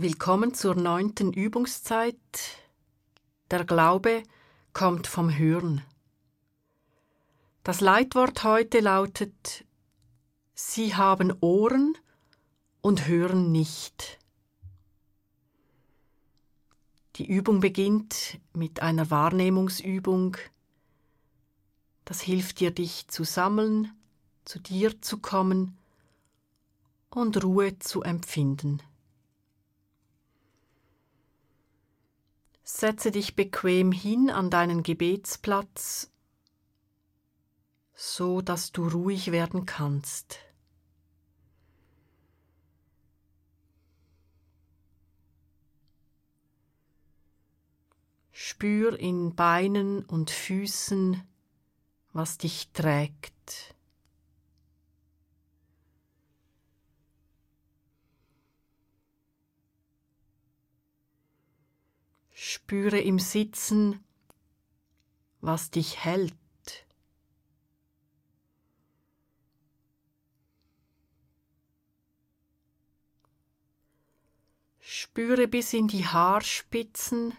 Willkommen zur neunten Übungszeit. Der Glaube kommt vom Hören. Das Leitwort heute lautet Sie haben Ohren und hören nicht. Die Übung beginnt mit einer Wahrnehmungsübung. Das hilft dir, dich zu sammeln, zu dir zu kommen und Ruhe zu empfinden. Setze dich bequem hin an deinen Gebetsplatz, so dass du ruhig werden kannst. Spür in Beinen und Füßen, was dich trägt. Spüre im Sitzen, was dich hält. Spüre bis in die Haarspitzen,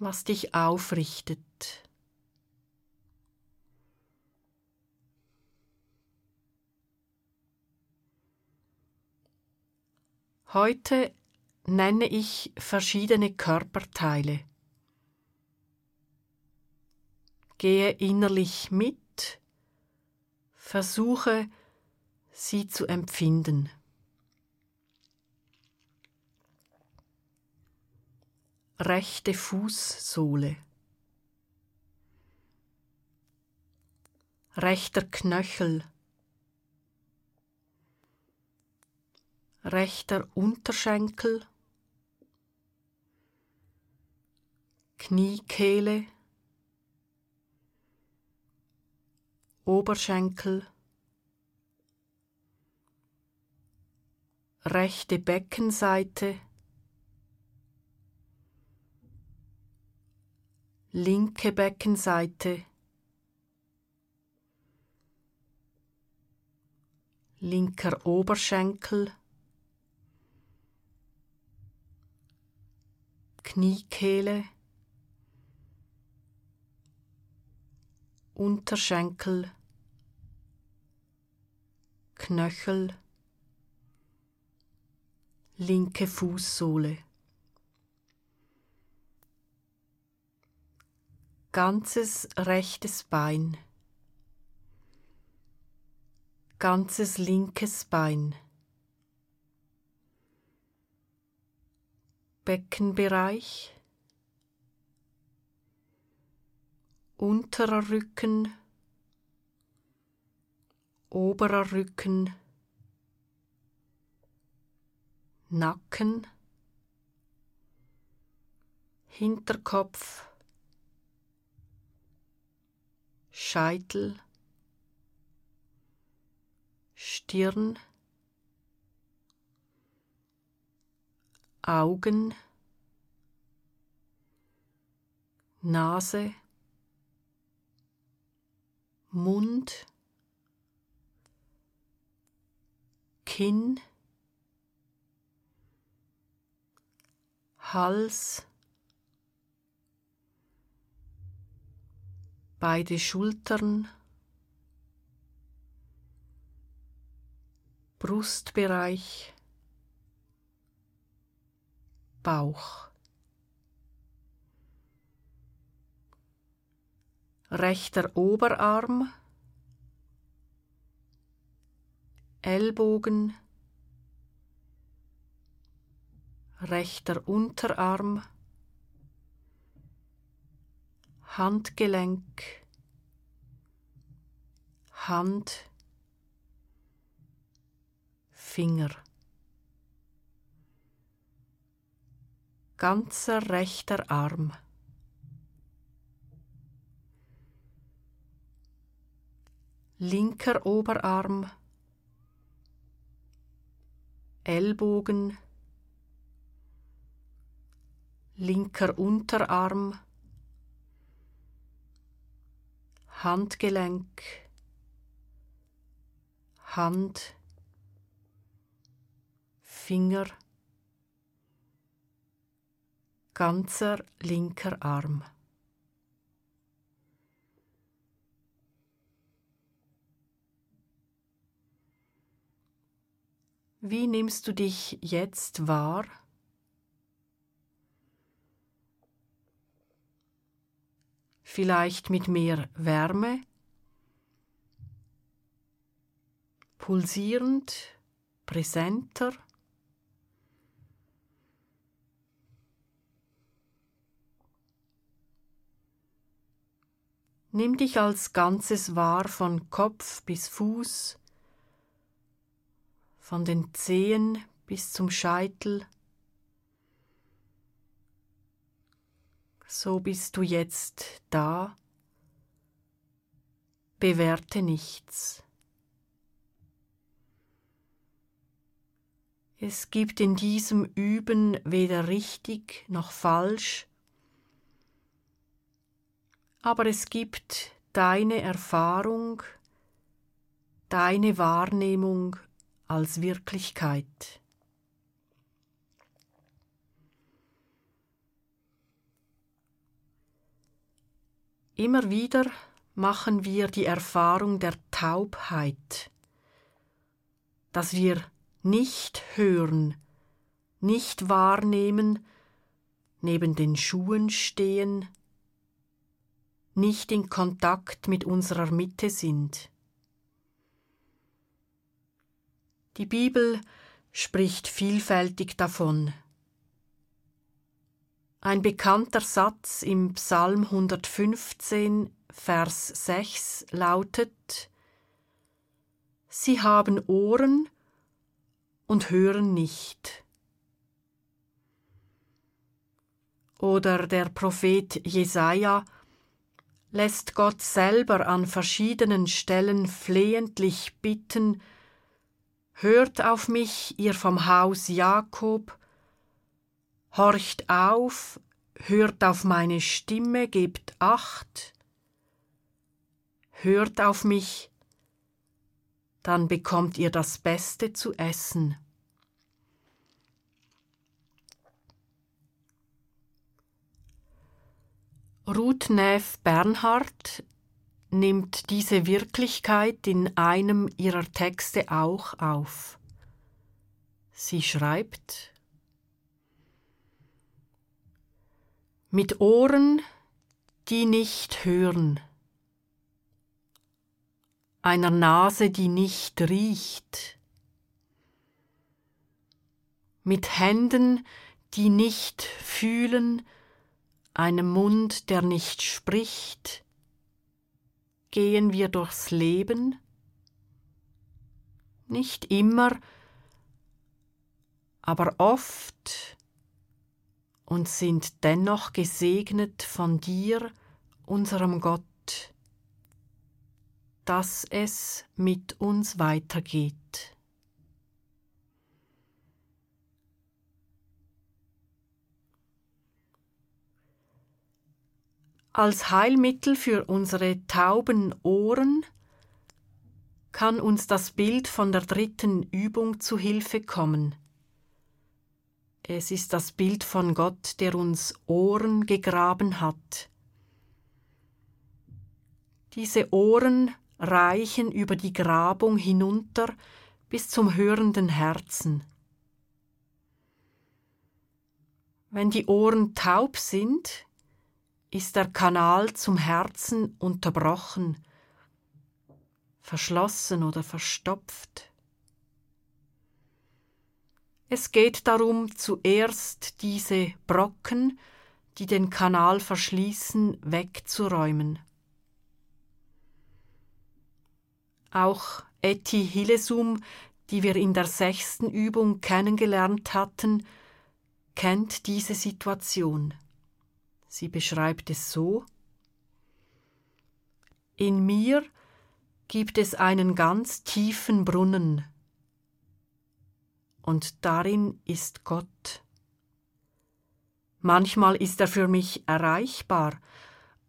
was dich aufrichtet. Heute nenne ich verschiedene Körperteile. Gehe innerlich mit, versuche sie zu empfinden. rechte Fußsohle, rechter Knöchel, rechter Unterschenkel, Kniekehle, Oberschenkel, rechte Beckenseite, linke Beckenseite, linker Oberschenkel, Kniekehle, Unterschenkel, Knöchel, linke Fußsohle. ganzes rechtes Bein, ganzes linkes Bein, Beckenbereich, unterer Rücken, oberer Rücken, Nacken, Hinterkopf, Scheitel, Stirn, Augen, Nase, Mund, Kinn, Hals, beide Schultern, Brustbereich, Bauch. Rechter Oberarm, Ellbogen, rechter Unterarm, Handgelenk, Hand, Finger. Ganzer rechter Arm. Linker Oberarm. Ellbogen. Linker Unterarm. Handgelenk, Hand, Finger, ganzer linker Arm. Wie nimmst du dich jetzt wahr? Vielleicht mit mehr Wärme, pulsierend, präsenter. Nimm dich als Ganzes wahr von Kopf bis Fuß, von den Zehen bis zum Scheitel. So bist du jetzt da. Bewerte nichts. Es gibt in diesem Üben weder richtig noch falsch, aber es gibt deine Erfahrung, deine Wahrnehmung als Wirklichkeit. Immer wieder machen wir die Erfahrung der Taubheit, dass wir nicht hören, nicht wahrnehmen, neben den Schuhen stehen, nicht in Kontakt mit unserer Mitte sind. Die Bibel spricht vielfältig davon. Ein bekannter Satz im Psalm 115, Vers 6 lautet Sie haben Ohren und hören nicht. Oder der Prophet Jesaja lässt Gott selber an verschiedenen Stellen flehentlich bitten, Hört auf mich, ihr vom Haus Jakob, horcht auf, hört auf meine Stimme, gebt acht, hört auf mich, dann bekommt ihr das Beste zu essen. Ruth Neff Bernhard nimmt diese Wirklichkeit in einem ihrer Texte auch auf. Sie schreibt Mit Ohren, die nicht hören, einer Nase, die nicht riecht, mit Händen, die nicht fühlen, einem Mund, der nicht spricht, gehen wir durchs Leben, nicht immer, aber oft und sind dennoch gesegnet von dir, unserem Gott, dass es mit uns weitergeht. Als Heilmittel für unsere tauben Ohren kann uns das Bild von der dritten Übung zu Hilfe kommen. Es ist das Bild von Gott, der uns Ohren gegraben hat. Diese Ohren reichen über die Grabung hinunter bis zum hörenden Herzen. Wenn die Ohren taub sind, ist der Kanal zum Herzen unterbrochen, verschlossen oder verstopft. Es geht darum, zuerst diese Brocken, die den Kanal verschließen, wegzuräumen. Auch Etty Hillesum, die wir in der sechsten Übung kennengelernt hatten, kennt diese Situation. Sie beschreibt es so In mir gibt es einen ganz tiefen Brunnen, und darin ist Gott. Manchmal ist er für mich erreichbar,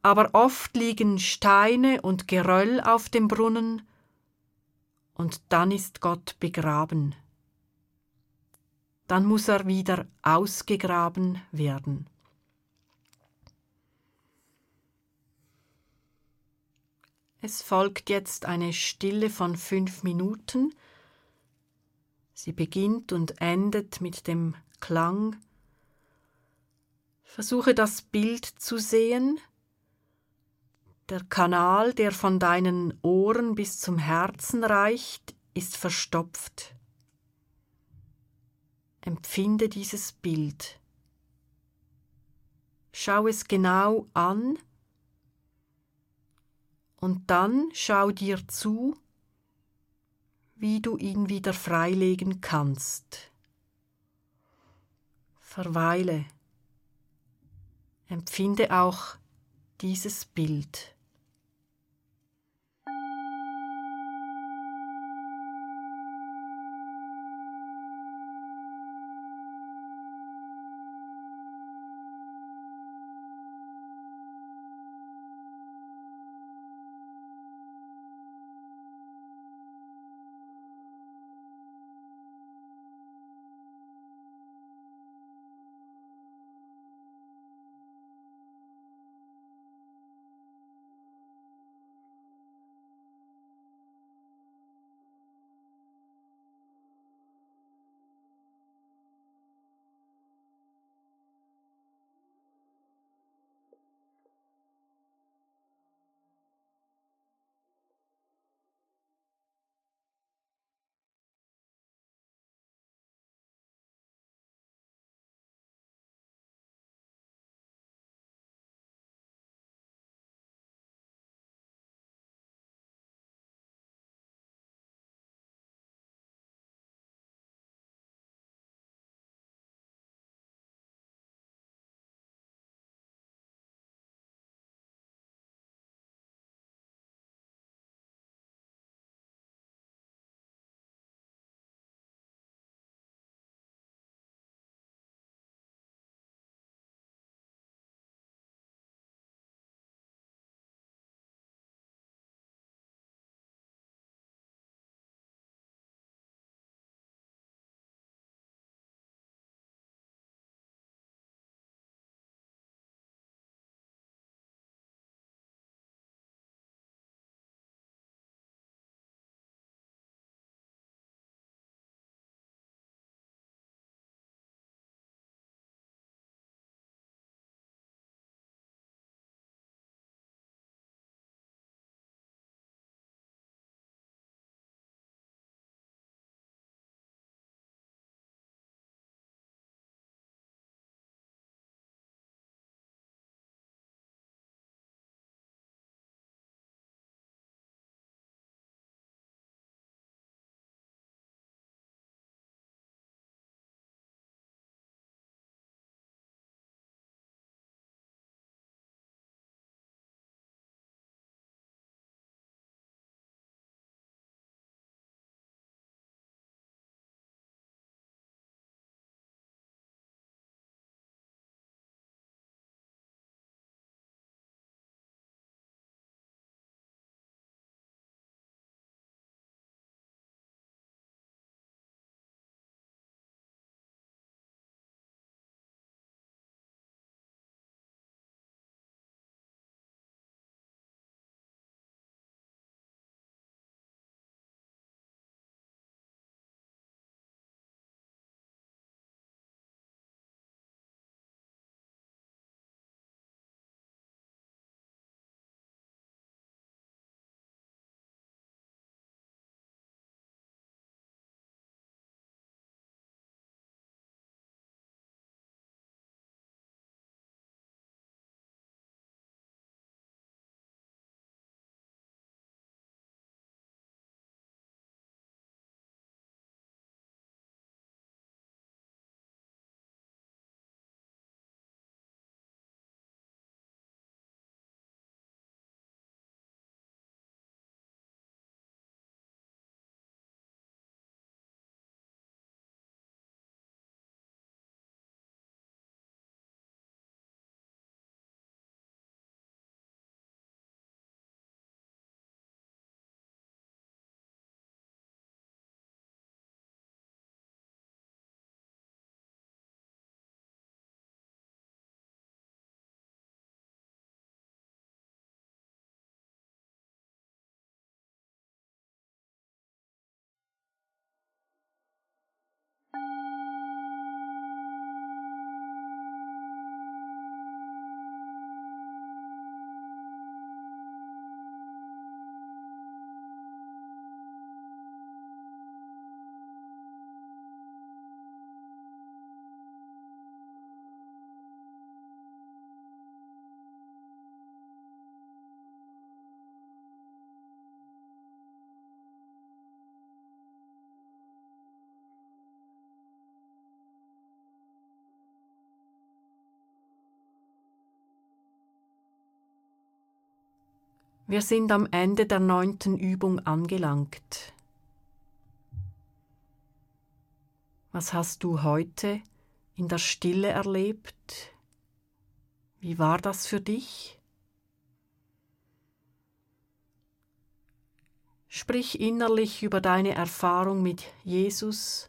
aber oft liegen Steine und Geröll auf dem Brunnen, und dann ist Gott begraben. dann muss er wieder ausgegraben werden. Es folgt jetzt eine Stille von fünf Minuten. Sie beginnt und endet mit dem Klang. Versuche das Bild zu sehen. Der Kanal, der von deinen Ohren bis zum Herzen reicht, ist verstopft. Empfinde dieses Bild. Schau es genau an und dann schau dir zu, wie du ihn wieder freilegen kannst. Verweile. Empfinde auch dieses Bild. Wir sind am Ende der neunten Übung angelangt. Was hast du heute in der Stille erlebt? Wie war das für dich? Sprich innerlich über deine Erfahrung mit Jesus.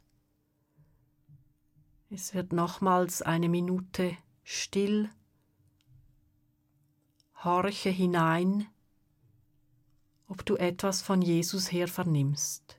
Es wird nochmals eine Minute still. Horche hinein, ob du etwas von Jesus her vernimmst.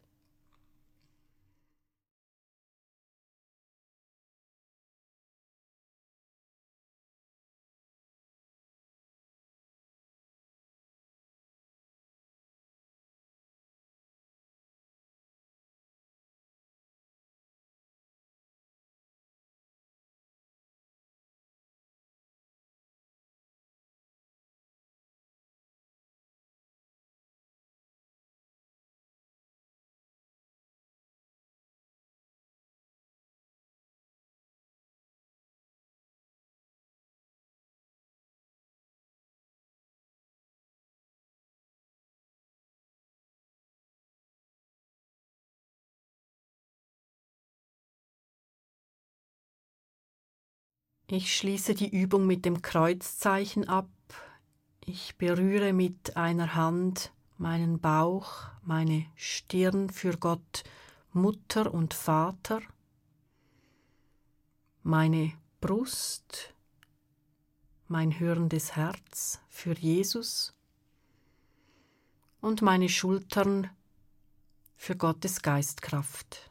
Ich schließe die Übung mit dem Kreuzzeichen ab. Ich berühre mit einer Hand meinen Bauch, meine Stirn für Gott, Mutter und Vater, meine Brust, mein hörendes Herz für Jesus und meine Schultern für Gottes Geistkraft.